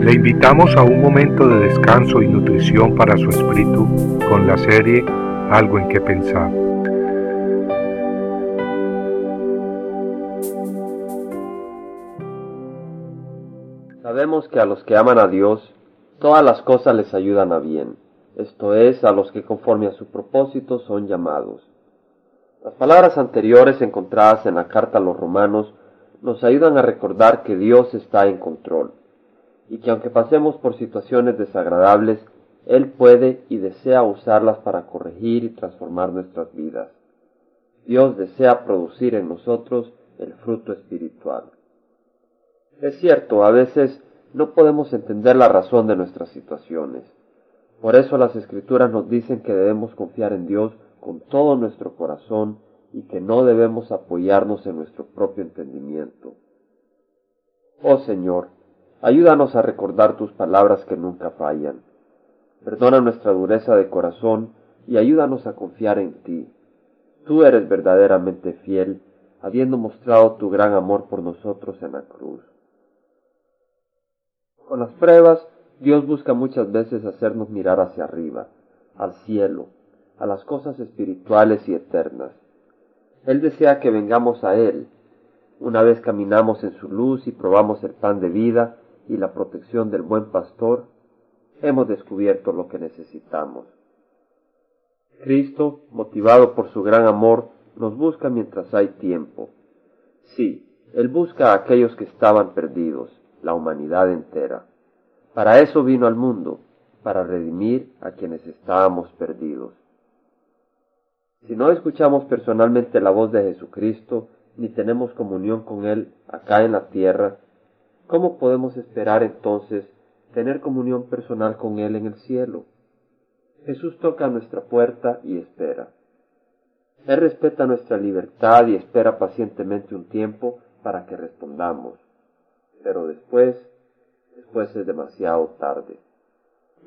Le invitamos a un momento de descanso y nutrición para su espíritu con la serie Algo en que pensar. Sabemos que a los que aman a Dios, todas las cosas les ayudan a bien, esto es, a los que conforme a su propósito son llamados. Las palabras anteriores encontradas en la carta a los romanos nos ayudan a recordar que Dios está en control y que aunque pasemos por situaciones desagradables, Él puede y desea usarlas para corregir y transformar nuestras vidas. Dios desea producir en nosotros el fruto espiritual. Es cierto, a veces no podemos entender la razón de nuestras situaciones. Por eso las escrituras nos dicen que debemos confiar en Dios con todo nuestro corazón y que no debemos apoyarnos en nuestro propio entendimiento. Oh Señor, ayúdanos a recordar tus palabras que nunca fallan. Perdona nuestra dureza de corazón y ayúdanos a confiar en ti. Tú eres verdaderamente fiel, habiendo mostrado tu gran amor por nosotros en la cruz. Con las pruebas, Dios busca muchas veces hacernos mirar hacia arriba, al cielo, a las cosas espirituales y eternas. Él desea que vengamos a Él. Una vez caminamos en su luz y probamos el pan de vida y la protección del buen pastor, hemos descubierto lo que necesitamos. Cristo, motivado por su gran amor, nos busca mientras hay tiempo. Sí, Él busca a aquellos que estaban perdidos, la humanidad entera. Para eso vino al mundo, para redimir a quienes estábamos perdidos. Si no escuchamos personalmente la voz de Jesucristo, ni tenemos comunión con Él acá en la tierra, ¿cómo podemos esperar entonces tener comunión personal con Él en el cielo? Jesús toca nuestra puerta y espera. Él respeta nuestra libertad y espera pacientemente un tiempo para que respondamos. Pero después, después es demasiado tarde.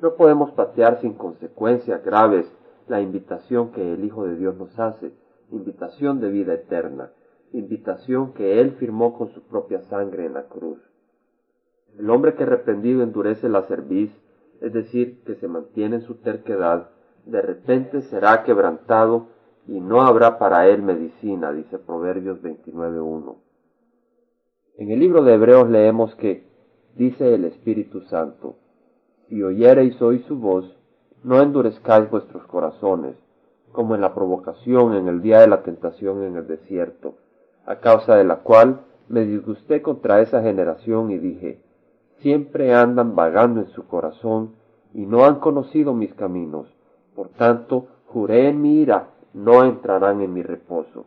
No podemos patear sin consecuencias graves la invitación que el Hijo de Dios nos hace, invitación de vida eterna, invitación que Él firmó con su propia sangre en la cruz. El hombre que reprendido endurece la cerviz, es decir, que se mantiene en su terquedad, de repente será quebrantado y no habrá para él medicina, dice Proverbios 29.1. En el libro de Hebreos leemos que, dice el Espíritu Santo, si oyereis hoy su voz, no endurezcáis vuestros corazones, como en la provocación en el día de la tentación en el desierto, a causa de la cual me disgusté contra esa generación y dije, siempre andan vagando en su corazón y no han conocido mis caminos, por tanto juré en mi ira, no entrarán en mi reposo.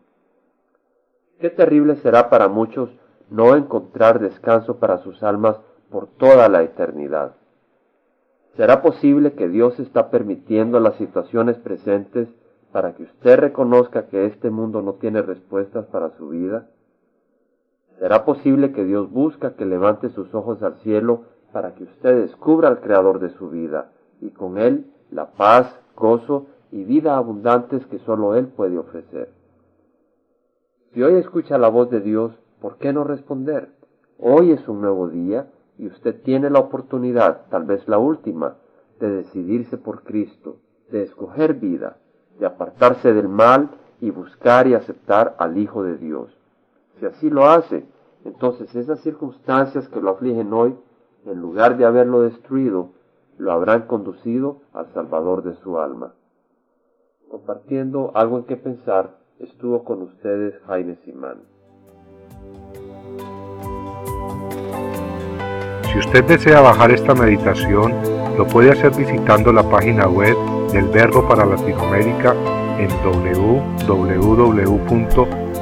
Qué terrible será para muchos no encontrar descanso para sus almas por toda la eternidad. ¿Será posible que Dios está permitiendo las situaciones presentes para que usted reconozca que este mundo no tiene respuestas para su vida? ¿Será posible que Dios busca que levante sus ojos al cielo para que usted descubra al Creador de su vida y con Él la paz, gozo y vida abundantes que solo Él puede ofrecer? Si hoy escucha la voz de Dios, ¿por qué no responder? Hoy es un nuevo día y usted tiene la oportunidad, tal vez la última, de decidirse por Cristo, de escoger vida, de apartarse del mal y buscar y aceptar al Hijo de Dios. Si así lo hace, entonces esas circunstancias que lo afligen hoy, en lugar de haberlo destruido, lo habrán conducido al Salvador de su alma. Compartiendo algo en que pensar, estuvo con ustedes Jaime Simán. Si usted desea bajar esta meditación, lo puede hacer visitando la página web del Verbo para Latinoamérica en